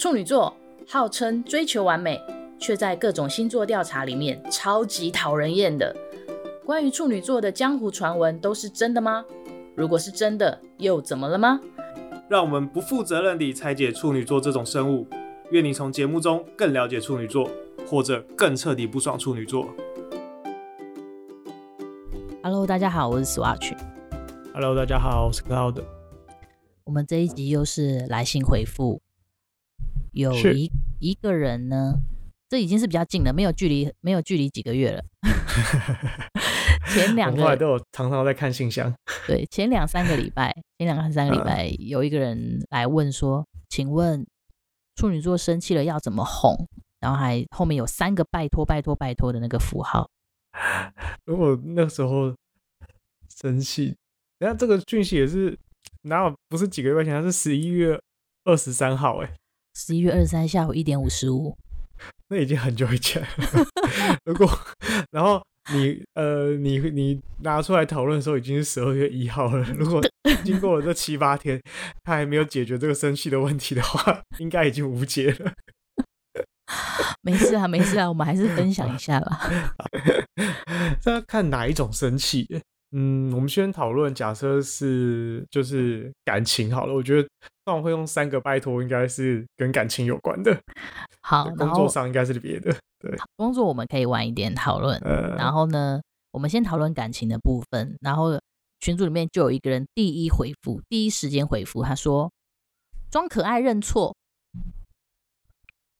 处女座号称追求完美，却在各种星座调查里面超级讨人厌的。关于处女座的江湖传闻都是真的吗？如果是真的，又怎么了吗？让我们不负责任地拆解处女座这种生物。愿你从节目中更了解处女座，或者更彻底不爽处女座。Hello，大家好，我是 Swatch。Hello，大家好，我是 Cloud。我们这一集又是来信回复，有一一个人呢，这已经是比较近了，没有距离，没有距离几个月了。前两个都有常常在看信箱。对，前两三个礼拜，前两三个礼拜，有一个人来问说：“请问。”处女座生气了要怎么哄？然后还后面有三个拜托拜托拜托的那个符号。如果那时候生气，人家这个讯息也是哪有不是几个月前，它是十一月二十三号哎，十一月二十三下午一点五十五，那已经很久以前了。如果然后。你呃，你你拿出来讨论的时候已经是十二月一号了。如果经过了这七八天，他还没有解决这个生气的问题的话，应该已经无解了。没事啊，没事啊，我们还是分享一下吧。这要看哪一种生气。嗯，我们先讨论，假设是就是感情好了。我觉得那我会用三个拜托，应该是跟感情有关的。好，工作上应该是别的。对，工作我们可以晚一点讨论。呃，然后呢，我们先讨论感情的部分。然后群组里面就有一个人第一回复，第一时间回复，他说：“装可爱认错。”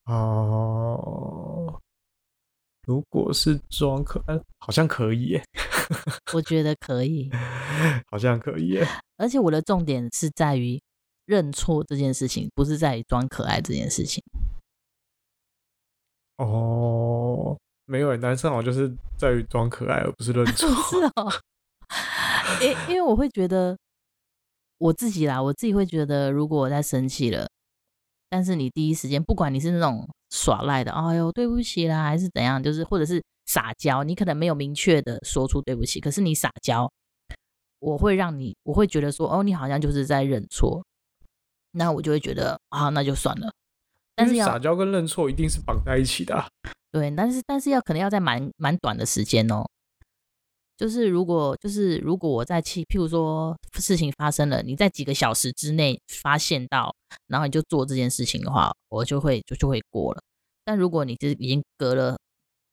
哦，如果是装可爱，好像可以耶。我觉得可以，好像可以耶。而且我的重点是在于认错这件事情，不是在于装可爱这件事情。哦，没有，男生好像就是在于装可爱，而不是认 错。是哦，因因为我会觉得我自己啦，我自己会觉得，如果我在生气了，但是你第一时间，不管你是那种耍赖的，哎呦对不起啦，还是怎样，就是或者是撒娇，你可能没有明确的说出对不起，可是你撒娇，我会让你，我会觉得说，哦，你好像就是在认错，那我就会觉得啊，那就算了。但是撒娇跟认错一定是绑在一起的啊。对，但是但是要可能要在蛮蛮短的时间哦。就是如果就是如果我在气，譬如说事情发生了，你在几个小时之内发现到，然后你就做这件事情的话，我就会就就会过了。但如果你是已经隔了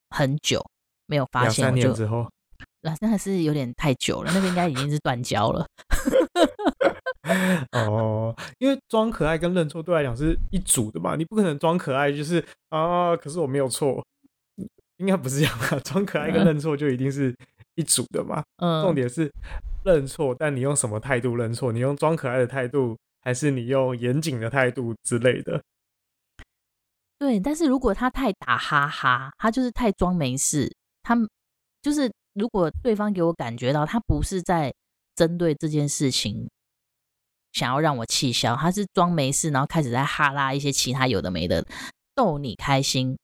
很久没有发现，两三年之后，那那还是有点太久了，那个应该已经是断交了。哦，因为装可爱跟认错对来讲是一组的嘛，你不可能装可爱就是啊，可是我没有错，应该不是这样吧？装可爱跟认错就一定是一组的嘛。嗯，重点是认错，但你用什么态度认错？你用装可爱的态度，还是你用严谨的态度之类的？对，但是如果他太打哈哈，他就是太装没事，他就是如果对方给我感觉到他不是在针对这件事情。想要让我气消，他是装没事，然后开始在哈拉一些其他有的没的逗你开心。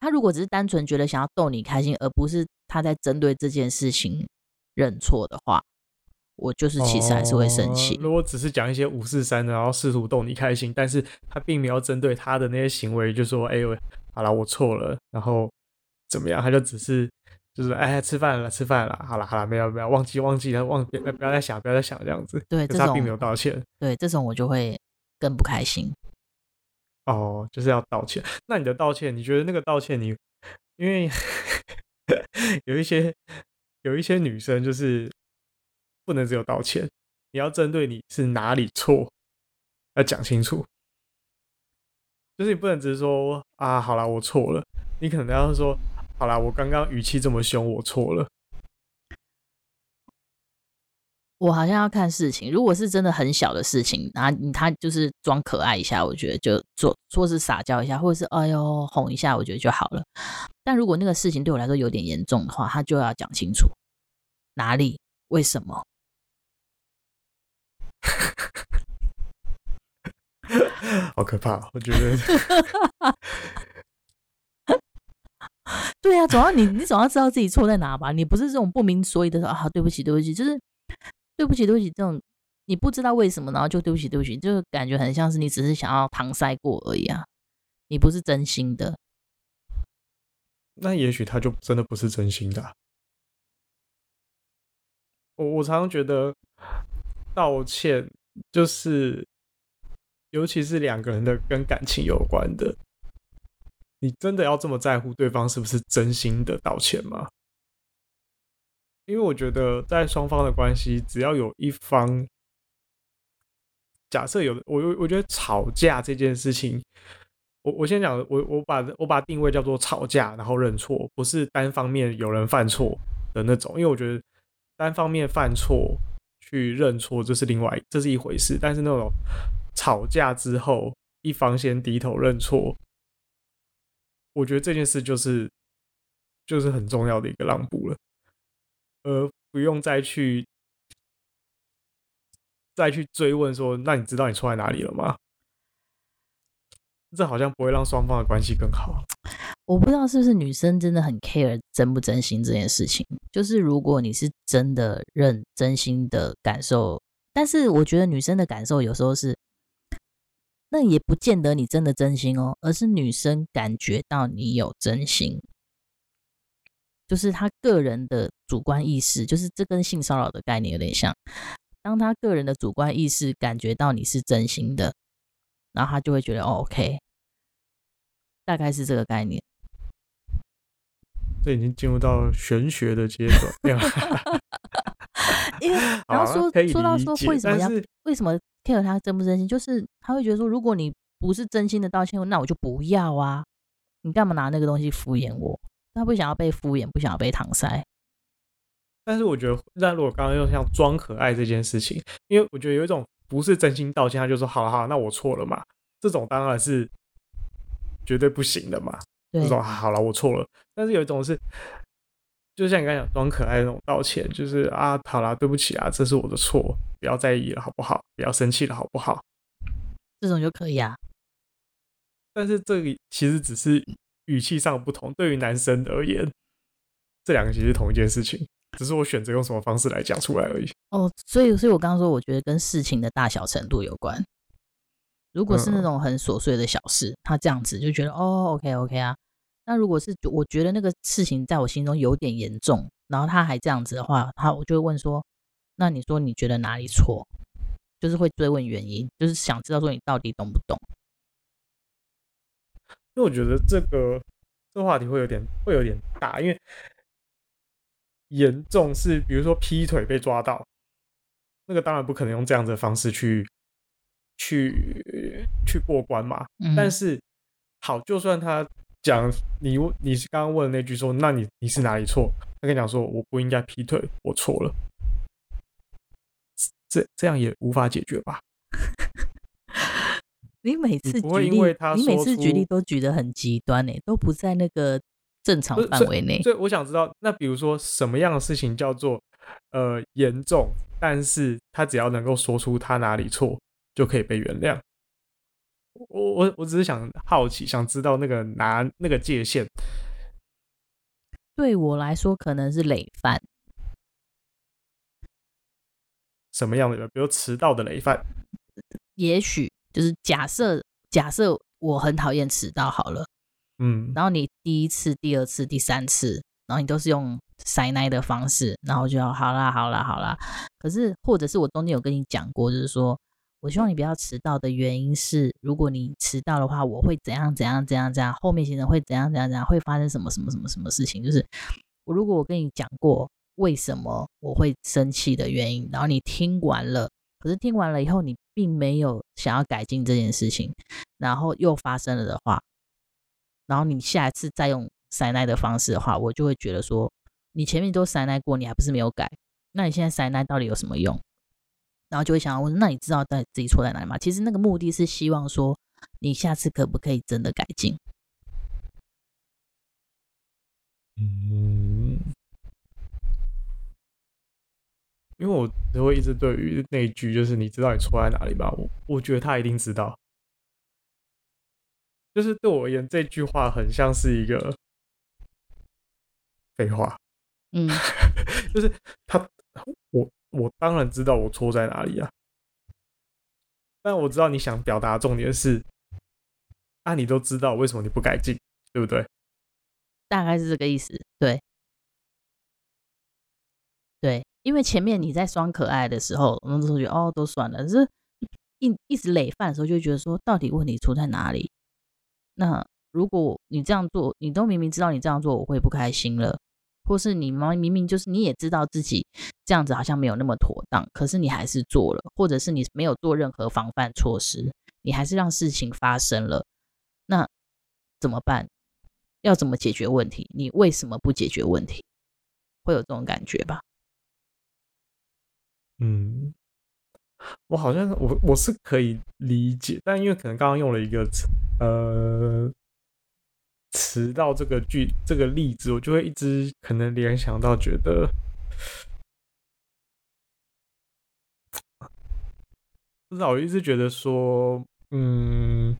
他如果只是单纯觉得想要逗你开心，而不是他在针对这件事情认错的话，我就是其实还是会生气。哦，如果只是讲一些五四三的，然后试图逗你开心，但是他并没有针对他的那些行为，就说：“哎呦，好了，我错了。”然后怎么样？他就只是。就是哎，吃饭了，吃饭了，好了好了，没有没有，忘记忘记了，忘别不要再想，不要再想这样子。对，他并没有道歉。对，这种我就会更不开心。哦，就是要道歉。那你的道歉，你觉得那个道歉你，你因为 有一些有一些女生就是不能只有道歉，你要针对你是哪里错，要讲清楚。就是你不能只是说啊，好了，我错了，你可能要说。好啦，我刚刚语气这么凶，我错了。我好像要看事情，如果是真的很小的事情，然后他就是装可爱一下，我觉得就做说是撒娇一下，或者是哎呦哄一下，我觉得就好了。但如果那个事情对我来说有点严重的话，他就要讲清楚哪里为什么。好可怕，我觉得。对啊，总要你，你总要知道自己错在哪吧？你不是这种不明所以的说啊，对不起，对不起，就是对不起，对不起这种你不知道为什么，然后就对不起对不起，就感觉很像是你只是想要搪塞过而已啊，你不是真心的。那也许他就真的不是真心的啊。我我常常觉得道歉就是，尤其是两个人的跟感情有关的，你真的要这么在乎对方是不是真心的道歉吗？因为我觉得在双方的关系，只要有一方假设有我，我我觉得吵架这件事情，我我先讲，我我把我把定位叫做吵架，然后认错，不是单方面有人犯错的那种，因为我觉得。单方面犯错去认错，这是另外，这是一回事。但是那种吵架之后，一方先低头认错，我觉得这件事就是就是很重要的一个让步了，而不用再去再去追问说，那你知道你错在哪里了吗？这好像不会让双方的关系更好。我不知道是不是女生真的很 care 真不真心这件事情。就是如果你是真的认真心的感受，但是我觉得女生的感受有时候是，那也不见得你真的真心哦，而是女生感觉到你有真心，就是她个人的主观意识，就是这跟性骚扰的概念有点像。当她个人的主观意识感觉到你是真心的，然后她就会觉得，OK，大概是这个概念。这已经进入到玄学的阶段，因为 然后说说到说为什么要为什么 care 他真不真心，就是他会觉得说，如果你不是真心的道歉，那我就不要啊，你干嘛拿那个东西敷衍我？他不想要被敷衍，不想要被搪塞。但是我觉得，那如果刚刚又像装可爱这件事情，因为我觉得有一种不是真心道歉，他就说好好，那我错了嘛，这种当然是绝对不行的嘛。这种好了，我错了。但是有一种是，就像你刚才讲装可爱的那种道歉，就是啊，好啦，对不起啊，这是我的错，不要在意了，好不好？不要生气了，好不好？这种就可以啊。但是这里其实只是语气上不同，对于男生而言，这两个其实同一件事情，只是我选择用什么方式来讲出来而已。哦，所以，所以我刚刚说，我觉得跟事情的大小程度有关。如果是那种很琐碎的小事，嗯、他这样子就觉得哦，OK OK 啊。那如果是我觉得那个事情在我心中有点严重，然后他还这样子的话，他我就会问说，那你说你觉得哪里错？就是会追问原因，就是想知道说你到底懂不懂？因为我觉得这个这个话题会有点会有点大，因为严重是比如说劈腿被抓到，那个当然不可能用这样子的方式去。去去过关嘛？嗯、但是好，就算他讲你你是刚刚问的那句说，那你你是哪里错？他跟你讲说，我不应该劈腿，我错了。这这样也无法解决吧？你每次举例，你，你每次举例都举得很极端呢，都不在那个正常范围内。所以我想知道，那比如说什么样的事情叫做呃严重？但是他只要能够说出他哪里错。就可以被原谅。我我我只是想好奇，想知道那个拿那个界限。对我来说，可能是累犯。什么样的人？比如迟到的累犯。也许就是假设，假设我很讨厌迟到好了。嗯。然后你第一次、第二次、第三次，然后你都是用塞奶的方式，然后就要好啦、好啦、好啦。可是，或者是我中间有跟你讲过，就是说。我希望你不要迟到的原因是，如果你迟到的话，我会怎样怎样怎样怎样，后面行程会怎样怎样怎样，会发生什么什么什么什么事情？就是我如果我跟你讲过为什么我会生气的原因，然后你听完了，可是听完了以后你并没有想要改进这件事情，然后又发生了的话，然后你下一次再用塞奶的方式的话，我就会觉得说，你前面都塞奶过，你还不是没有改，那你现在塞奶到底有什么用？然后就会想要问，那你知道在自己错在哪里吗？其实那个目的是希望说，你下次可不可以真的改进？嗯，因为我都会一直对于那一句，就是你知道你错在哪里吧？我我觉得他一定知道，就是对我而言，这句话很像是一个废话。嗯，就是他我。我当然知道我错在哪里啊，但我知道你想表达重点是，啊，你都知道为什么你不改进，对不对？大概是这个意思，对，对，因为前面你在装可爱的时候，我们都觉得哦，都算了，是一一直累犯的时候，就觉得说，到底问题出在哪里？那如果你这样做，你都明明知道你这样做我会不开心了，或是你明明明就是你也知道自己这样子好像没有那么妥当，可是你还是做了，或者是你没有做任何防范措施，你还是让事情发生了，那怎么办？要怎么解决问题？你为什么不解决问题？会有这种感觉吧？嗯，我好像我我是可以理解，但因为可能刚刚用了一个呃迟到这个句这个例子，我就会一直可能联想到觉得，不知道我一直觉得说，嗯。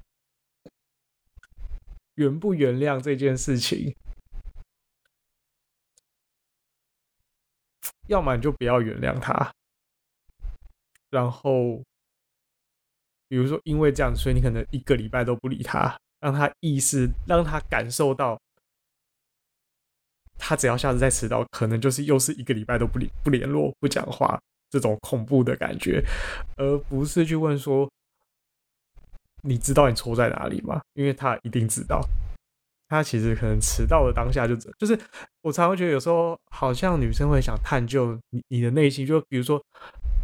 原不原谅这件事情，要么你就不要原谅他。然后，比如说因为这样，所以你可能一个礼拜都不理他，让他意识，让他感受到，他只要下次再迟到，可能就是又是一个礼拜都不理、不联络、不讲话这种恐怖的感觉，而不是去问说。你知道你错在哪里吗？因为他一定知道，他其实可能迟到的当下就就是，我常会觉得有时候好像女生会想探究你你的内心，就比如说，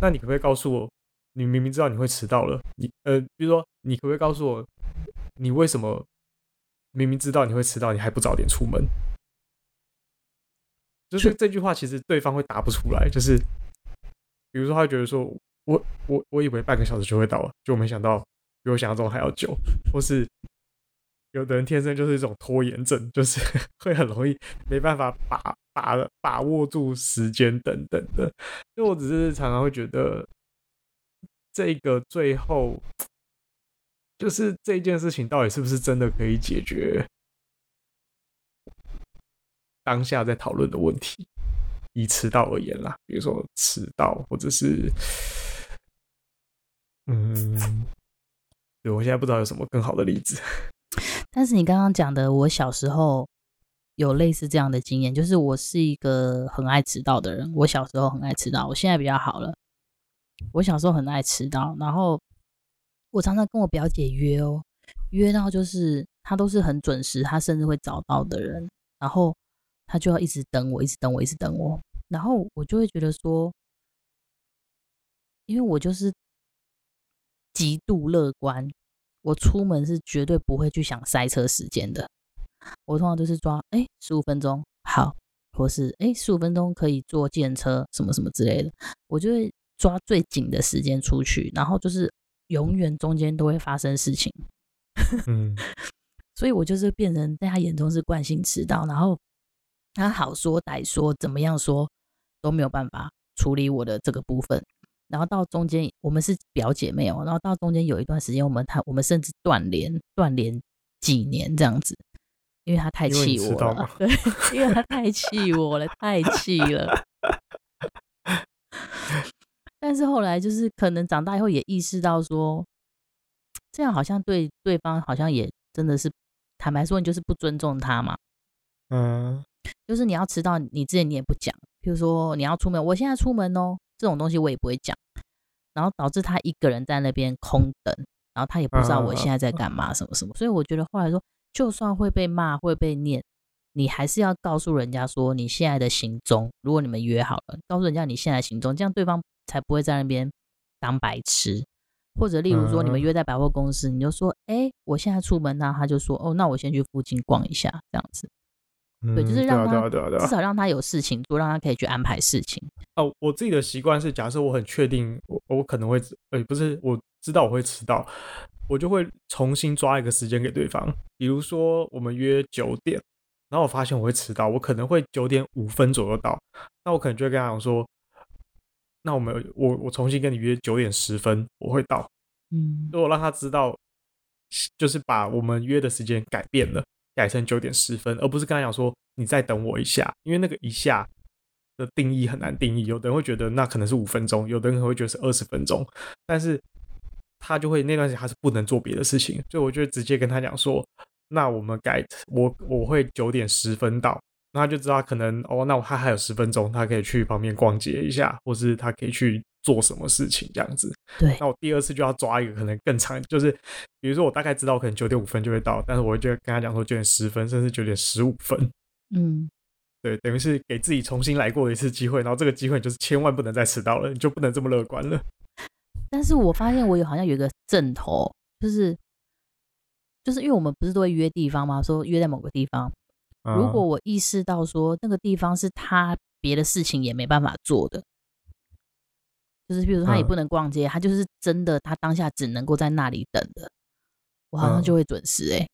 那你可不可以告诉我，你明明知道你会迟到了，你呃，比如说你可不可以告诉我，你为什么明明知道你会迟到，你还不早点出门？就是这句话其实对方会答不出来，就是比如说他觉得说我我我以为半个小时就会到了，就没想到。比我想象中还要久，或是有的人天生就是一种拖延症，就是 会很容易没办法把把把握住时间等等的。就我只是常常会觉得，这个最后就是这件事情到底是不是真的可以解决当下在讨论的问题？以迟到而言啦，比如说迟到，或者是嗯。对，我现在不知道有什么更好的例子。但是你刚刚讲的，我小时候有类似这样的经验，就是我是一个很爱迟到的人。我小时候很爱迟到，我现在比较好了。我小时候很爱迟到，然后我常常跟我表姐约哦，约到就是她都是很准时，她甚至会早到的人，然后她就要一直等我，一直等我，一直等我，然后我就会觉得说，因为我就是。极度乐观，我出门是绝对不会去想塞车时间的。我通常都是抓哎十五分钟好，或是哎十五分钟可以坐电车什么什么之类的，我就会抓最紧的时间出去，然后就是永远中间都会发生事情。嗯，所以我就是变成在他眼中是惯性迟到，然后他好说歹说怎么样说都没有办法处理我的这个部分。然后到中间，我们是表姐妹哦。然后到中间有一段时间，我们他我们甚至断联，断联几年这样子，因为他太气我了。对，因为他太气我了，太气了。但是后来就是可能长大以后也意识到说，这样好像对对方好像也真的是，坦白说，你就是不尊重他嘛。嗯，就是你要迟到，你之前你也不讲，譬如说你要出门，我现在出门哦。这种东西我也不会讲，然后导致他一个人在那边空等，然后他也不知道我现在在干嘛，什么什么。所以我觉得后来说，就算会被骂，会被念，你还是要告诉人家说你现在的行踪。如果你们约好了，告诉人家你现在行踪，这样对方才不会在那边当白痴。或者例如说，你们约在百货公司，你就说，哎，我现在出门，那他就说，哦，那我先去附近逛一下，这样子。对，就是让他至少让他有事情做，让他可以去安排事情。哦，我自己的习惯是，假设我很确定我我可能会，呃，不是，我知道我会迟到，我就会重新抓一个时间给对方。比如说我们约九点，然后我发现我会迟到，我可能会九点五分左右到，那我可能就会跟他讲说，那我们我我重新跟你约九点十分，我会到。嗯，如果让他知道，就是把我们约的时间改变了。改成九点十分，而不是刚才讲说你再等我一下，因为那个一下的定义很难定义。有的人会觉得那可能是五分钟，有的人会觉得是二十分钟。但是他就会那段时间他是不能做别的事情，所以我就直接跟他讲说，那我们改我我会九点十分到，那他就知道可能哦，那我他还有十分钟，他可以去旁边逛街一下，或是他可以去做什么事情这样子。对，那我第二次就要抓一个可能更长，就是比如说我大概知道可能九点五分就会到，但是我就跟他讲说九点十分，甚至九点十五分。嗯。对，等于是给自己重新来过一次机会，然后这个机会就是千万不能再迟到了，你就不能这么乐观了。但是我发现我有好像有一个枕头，就是就是因为我们不是都会约地方吗？说约在某个地方，如果我意识到说那个地方是他别的事情也没办法做的，就是比如说他也不能逛街，他就是真的他当下只能够在那里等的，我好像就会准时哎、欸。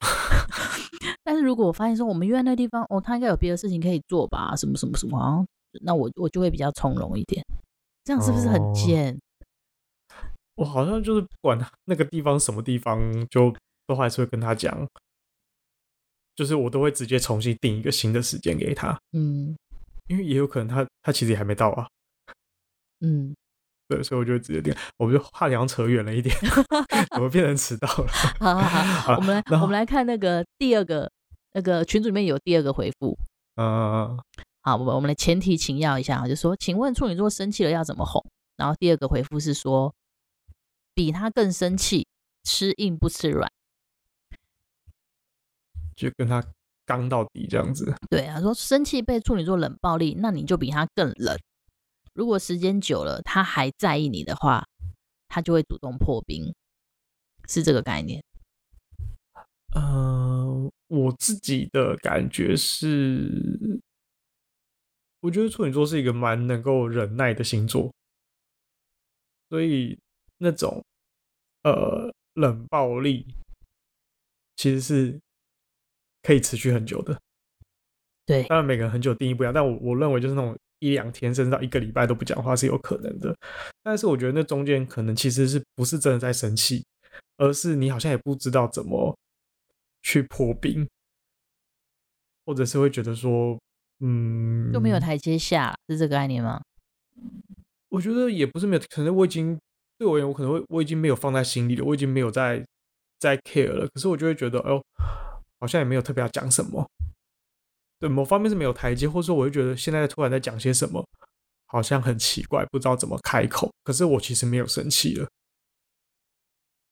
但是如果我发现说我们约在那个地方，哦，他应该有别的事情可以做吧，什么什么什么，那我我就会比较从容一点，这样是不是很贱？哦，我好像就是不管那个地方什么地方，就都还是会跟他讲，就是我都会直接重新定一个新的时间给他，嗯，因为也有可能他他其实也还没到啊，嗯。对，所以我就直接定，我们就怕好像扯远了一点，怎么变成迟到了？好好好，我们来我们来看那个第二个那个群组里面有第二个回复。嗯，好，我们我们来前提请教一下，就说，请问处女座生气了要怎么哄？然后第二个回复是说，比他更生气，吃硬不吃软，就跟他刚到底这样子。对啊，说生气被处女座冷暴力，那你就比他更冷。如果时间久了，他还在意你的话，他就会主动破冰，是这个概念。呃，我自己的感觉是，我觉得处女座是一个蛮能够忍耐的星座，所以那种呃冷暴力其实是可以持续很久的。对，当然每个人很久定义不一样，但我我认为就是那种。一两天甚至到一个礼拜都不讲话是有可能的，但是我觉得那中间可能其实是不是真的在生气，而是你好像也不知道怎么去破冰，或者是会觉得说，嗯，就没有台阶下，是这个概念吗？我觉得也不是没有，可能我已经对我而言，我可能会我已经没有放在心里了，我已经没有在在 care 了，可是我就会觉得，哎呦，好像也没有特别要讲什么。对，某方面是没有台阶，或者说我就觉得现在突然在讲些什么，好像很奇怪，不知道怎么开口。可是我其实没有生气了，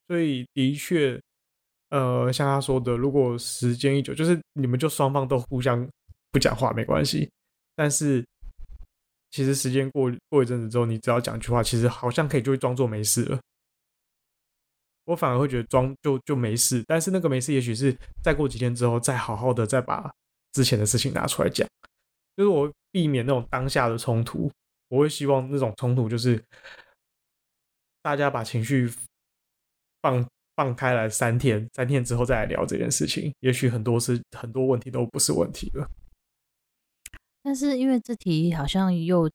所以的确，呃，像他说的，如果时间一久，就是你们就双方都互相不讲话没关系。但是其实时间过过一阵子之后，你只要讲句话，其实好像可以就会装作没事了。我反而会觉得装就就没事，但是那个没事，也许是再过几天之后，再好好的再把。之前的事情拿出来讲，就是我避免那种当下的冲突。我会希望那种冲突就是大家把情绪放放开来三天，三天之后再来聊这件事情。也许很多事很多问题都不是问题了。但是因为这题好像又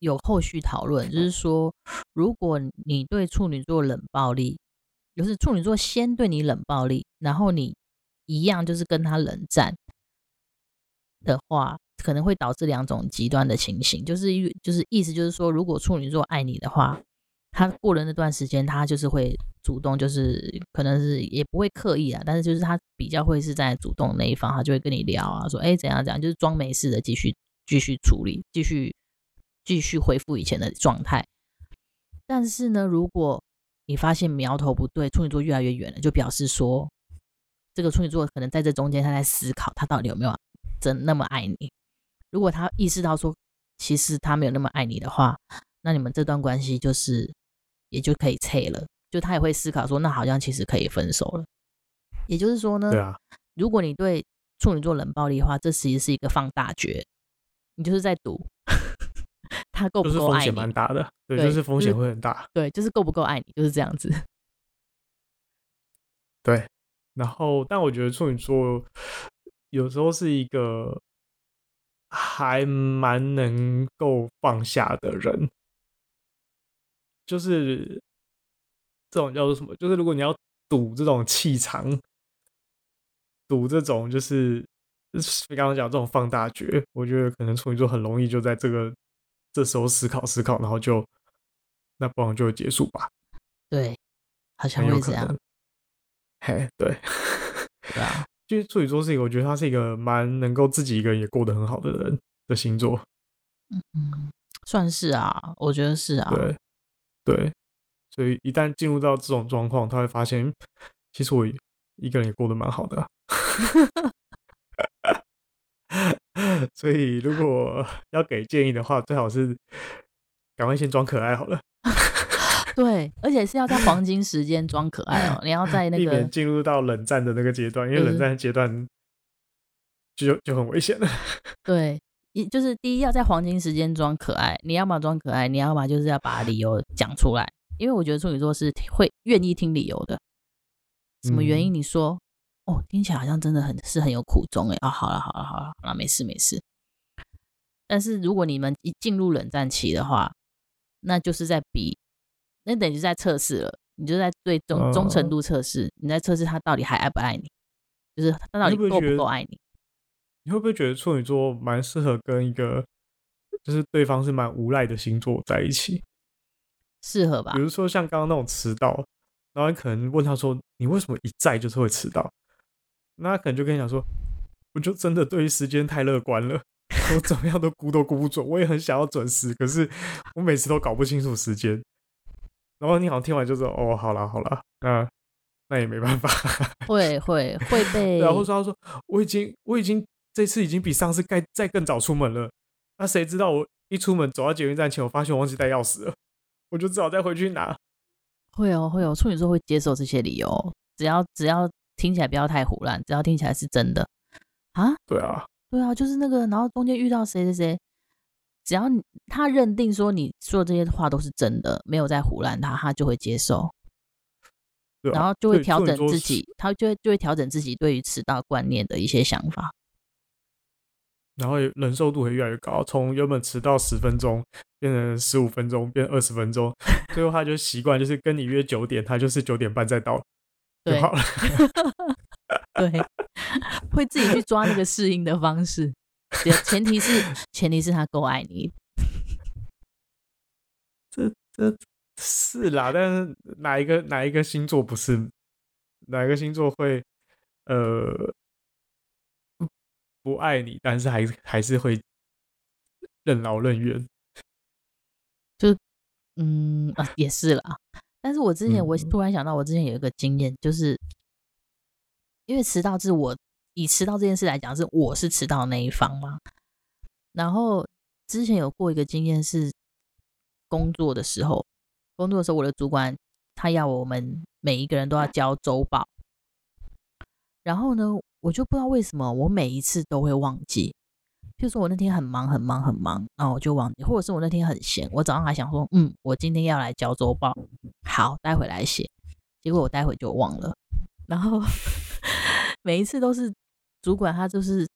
有后续讨论，就是说，如果你对处女座冷暴力，就是处女座先对你冷暴力，然后你一样就是跟他冷战。的话，可能会导致两种极端的情形，就是就是意思就是说，如果处女座爱你的话，他过了那段时间，他就是会主动，就是可能是也不会刻意啊，但是就是他比较会是在主动那一方，他就会跟你聊啊，说哎怎样怎样，就是装没事的继续继续处理，继续继续恢复以前的状态。但是呢，如果你发现苗头不对，处女座越来越远了，就表示说这个处女座可能在这中间他在思考，他到底有没有。真那么爱你？如果他意识到说，其实他没有那么爱你的话，那你们这段关系就是也就可以拆了。就他也会思考说，那好像其实可以分手了。也就是说呢，对啊，如果你对处女座冷暴力的话，这其实是一个放大决，你就是在赌他够不够爱你。风险蛮大的，对，对就是风险会很大。就是、对，就是够不够爱你，就是这样子。对，然后但我觉得处女座。有时候是一个还蛮能够放下的人，就是这种叫做什么？就是如果你要赌这种气场，赌这种就是刚刚讲这种放大决，我觉得可能处女座很容易就在这个这时候思考思考，然后就那不然就结束吧。对，好像会这样。嘿，对，对啊。其实处女座是一个，我觉得他是一个蛮能够自己一个人也过得很好的人的星座。嗯，算是啊，我觉得是啊。对，对，所以一旦进入到这种状况，他会发现，其实我一个人也过得蛮好的啊。所以如果要给建议的话，最好是赶快先装可爱好了。对，而且是要在黄金时间装可爱哦。你要在那个避免进入到冷战的那个阶段，因为冷战的阶段就就很危险了。对，一就是第一要在黄金时间装可爱，你要么装可爱，你要么就是要把理由讲出来。因为我觉得处女座是会愿意听理由的。什么原因？你说、嗯、哦，听起来好像真的很是很有苦衷哎。啊、哦，好了好了好了好了，没事没事。但是如果你们一进入冷战期的话，那就是在比。那等于在测试了，你就在对忠忠诚度测试，你在测试他到底还爱不爱你，就是他到底够不够爱你。你会不会觉得处女座蛮适合跟一个就是对方是蛮无赖的星座在一起？适合吧？比如说像刚刚那种迟到，然后你可能问他说：“你为什么一再就是会迟到？”那他可能就跟你讲说：“我就真的对于时间太乐观了，我怎么样都估都估不准。我也很想要准时，可是我每次都搞不清楚时间。”然后你好像听完就说：“哦，好了好了，那那也没办法。会”会会会被。然后说：“他说我已经我已经这次已经比上次该再更早出门了。那谁知道我一出门走到捷运站前，我发现我忘记带钥匙了，我就只好再回去拿。”会哦会哦，处女座会接受这些理由，只要只要听起来不要太胡乱，只要听起来是真的啊。对啊，对啊，就是那个，然后中间遇到谁谁谁。只要他认定说你说的这些话都是真的，没有在胡乱他，他就会接受，啊、然后就会调整自己，他就会就会调整自己对于迟到观念的一些想法，然后忍受度会越来越高，从原本迟到十分钟变成十五分钟，变二十分钟，最后他就习惯就是跟你约九点，他就是九点半再到就好了，对，对，会自己去抓那个适应的方式。前提是，前提是他够爱你。这这是啦，但是哪一个哪一个星座不是？哪一个星座会呃不爱你，但是还还是会任劳任怨？就嗯啊，也是啦。但是我之前我突然想到，我之前有一个经验，就是因为迟到是我。以迟到这件事来讲，是我是迟到那一方嘛。然后之前有过一个经验是，工作的时候，工作的时候，我的主管他要我们每一个人都要交周报。然后呢，我就不知道为什么我每一次都会忘记。譬如说我那天很忙很忙很忙，然后我就忘记；或者是我那天很闲，我早上还想说，嗯，我今天要来交周报，好，待会来写。结果我待会就忘了。然后 每一次都是。主管他就是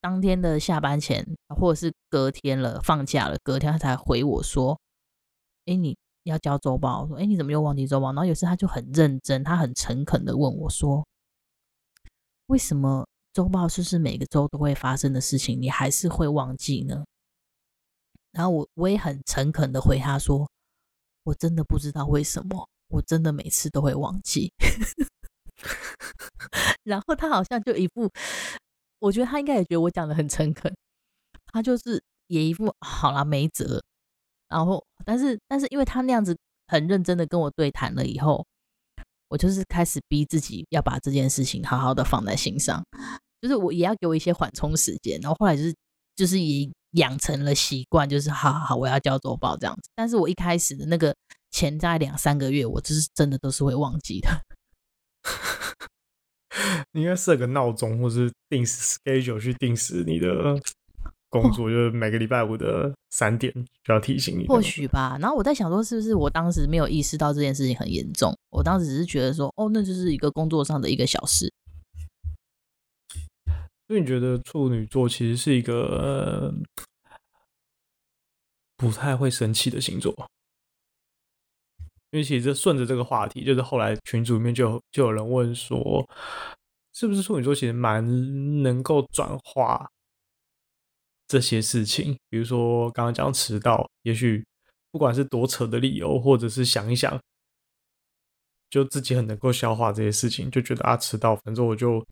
当天的下班前，或者是隔天了放假了，隔天他才回我说：“哎，你要交周报。”说：“哎，你怎么又忘记周报？”然后有时他就很认真，他很诚恳的问我说：“为什么周报是不是每个周都会发生的事情，你还是会忘记呢？”然后我我也很诚恳的回他说：“我真的不知道为什么，我真的每次都会忘记。”然后他好像就一副，我觉得他应该也觉得我讲的很诚恳，他就是也一副好啦没辙。然后，但是但是因为他那样子很认真的跟我对谈了以后，我就是开始逼自己要把这件事情好好的放在心上，就是我也要给我一些缓冲时间。然后后来就是就是也养成了习惯，就是好好好，我要交周报这样子。但是我一开始的那个前大概两三个月，我就是真的都是会忘记的。你应该设个闹钟，或是定时 schedule 去定时你的工作，就是每个礼拜五的三点就要提醒你。或许吧。然后我在想说，是不是我当时没有意识到这件事情很严重？我当时只是觉得说，哦，那就是一个工作上的一个小事。所以你觉得处女座其实是一个、不太会生气的星座？因为其实顺着这个话题，就是后来群组里面就就有人问说，是不是处女座其实蛮能够转化这些事情？比如说刚刚讲迟到，也许不管是多扯的理由，或者是想一想，就自己很能够消化这些事情，就觉得啊迟到，反正我就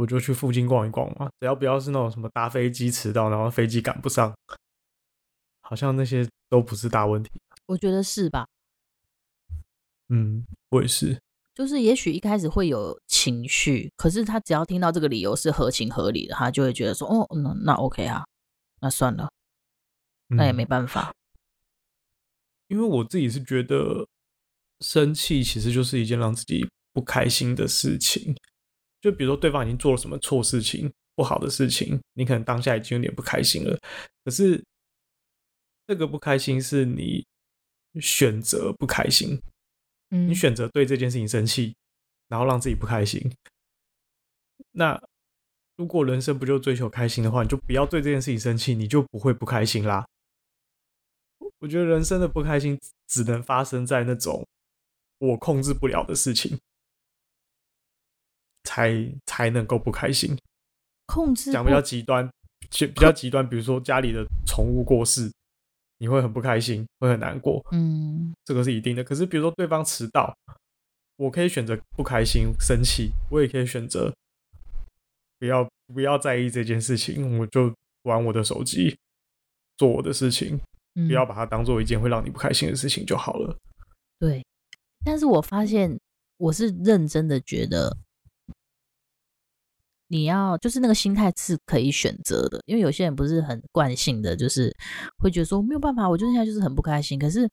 我就去附近逛一逛嘛，只要不要是那种什么搭飞机迟到，然后飞机赶不上，好像那些都不是大问题。我觉得是吧？嗯，我也是。就是也许一开始会有情绪，可是他只要听到这个理由是合情合理的，他就会觉得说，哦，那那 OK 啊，那算了，那也没办法。嗯，因为我自己是觉得。生气其实就是一件让自己不开心的事情，就比如说对方已经做了什么错事情、不好的事情，你可能当下已经有点不开心了。可是这个不开心是你选择不开心，嗯，你选择对这件事情生气，然后让自己不开心。那如果人生不就追求开心的话，你就不要对这件事情生气，你就不会不开心啦。我觉得人生的不开心只能发生在那种。我控制不了的事情，才才能够不开心。控制讲比较极端，比较极端，比如说家里的宠物过世，你会很不开心，会很难过。嗯，这个是一定的。可是比如说对方迟到，我可以选择不开心、生气，我也可以选择不要不要在意这件事情，我就玩我的手机，做我的事情，不要把它当做一件会让你不开心的事情就好了。对。但是我发现，我是认真的觉得，你要就是那个心态是可以选择的，因为有些人不是很惯性的，就是会觉得说没有办法，我就现在就是很不开心。可是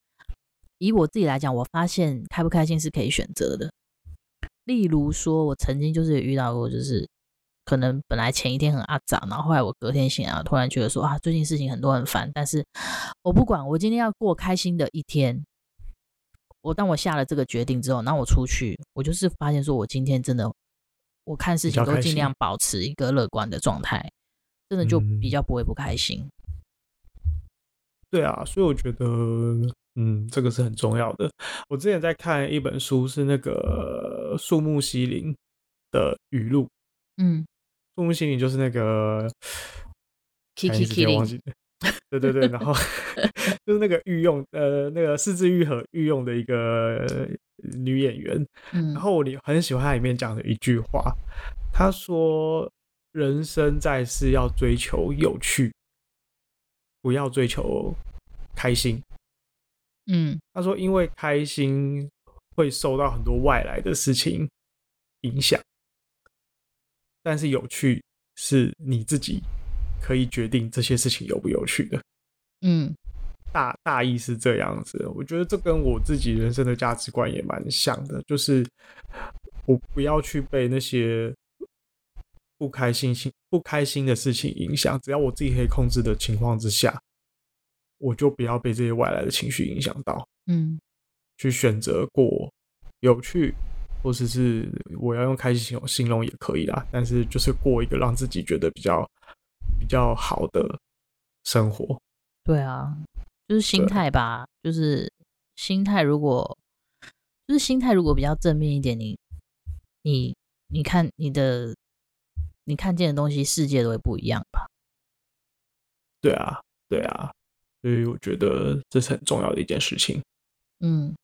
以我自己来讲，我发现开不开心是可以选择的。例如说，我曾经就是遇到过，就是可能本来前一天很阿杂，然后后来我隔天醒来，突然觉得说啊，最近事情很多很烦，但是我不管，我今天要过开心的一天。我当我下了这个决定之后，然后我出去，我就是发现说，我今天真的，我看事情都尽量保持一个乐观的状态，真的就比较不会不开心。嗯。对啊，所以我觉得，嗯，这个是很重要的。我之前在看一本书，是那个树木希林的语录。嗯，树木希林就是那个，Kiki Kiki。对对对，然后 就是那个御用呃，那个是枝裕和御用的一个女演员，嗯，然后我很喜欢她里面讲的一句话，她说：“人生在世要追求有趣，不要追求开心。”嗯，她说：“因为开心会受到很多外来的事情影响，但是有趣是你自己。”可以决定这些事情有不有趣的，嗯，大大意是这样子。我觉得这跟我自己人生的价值观也蛮像的，就是我不要去被那些不开心、心不开心的事情影响。只要我自己可以控制的情况之下，我就不要被这些外来的情绪影响到。嗯，去选择过有趣，或者是我要用开心形容形容也可以啦。但是就是过一个让自己觉得比较。比较好的生活，对啊，就是心态吧，就是心态。如果就是心态，如果比较正面一点，你你你看你的你看见的东西，世界都会不一样吧？对啊，对啊，所以我觉得这是很重要的一件事情。嗯，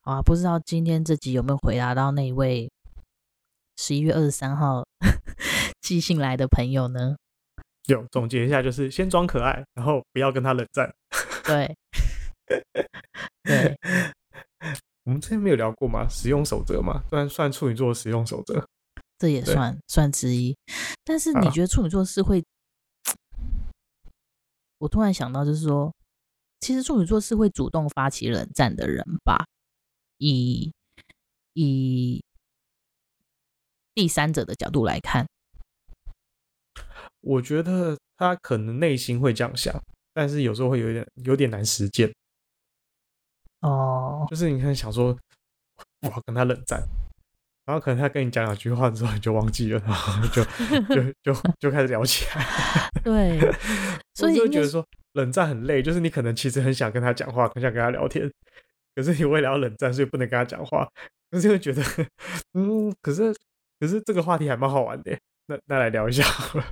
好啊，不知道今天这集有没有回答到那一位十一月二十三号。寄信来的朋友呢？有总结一下，就是先装可爱，然后不要跟他冷战。对，对，我们之前没有聊过吗？使用守则嘛，算算处女座的使用守则，这也算算之一。但是你觉得处女座是会？啊、我突然想到，就是说，其实处女座是会主动发起冷战的人吧？以以第三者的角度来看。我觉得他可能内心会这样想，但是有时候会有点有点难实践。哦，就是你看想说我要跟他冷战，然后可能他跟你讲两句话之后你就忘记了，然后就就就就开始聊起来。对，所以就会觉得说冷战很累，就是你可能其实很想跟他讲话，很想跟他聊天，可是你为了要冷战，所以不能跟他讲话，可是又觉得嗯，可是可是这个话题还蛮好玩的，那那来聊一下好了。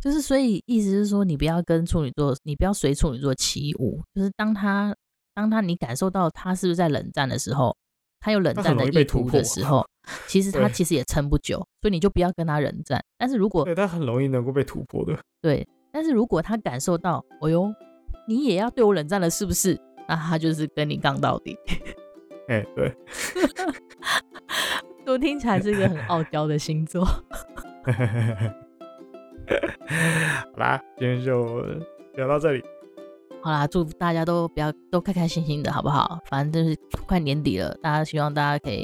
就是，所以意思是说，你不要跟处女座，你不要随处女座起舞。就是当他当他你感受到他是不是在冷战的时候，他有冷战的意图的时候，其实他其实也撑不久，所以你就不要跟他冷战。但是如果对他很容易能够被突破的，对。但是如果他感受到，哎呦，你也要对我冷战了，是不是？那他就是跟你杠到底。哎、欸，对。都听起来是一个很傲娇的星座。好啦，今天就聊到这里。好啦，祝大家都不要都开开心心的，好不好？反正就是快年底了，大家希望大家可以。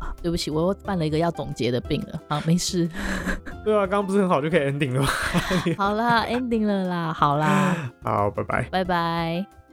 啊，对不起，我又犯了一个要总结的病了。好，没事。对啊，刚刚不是很好就可以 ending 了吗？好啦，ending 了啦，好啦。好，拜拜。拜拜。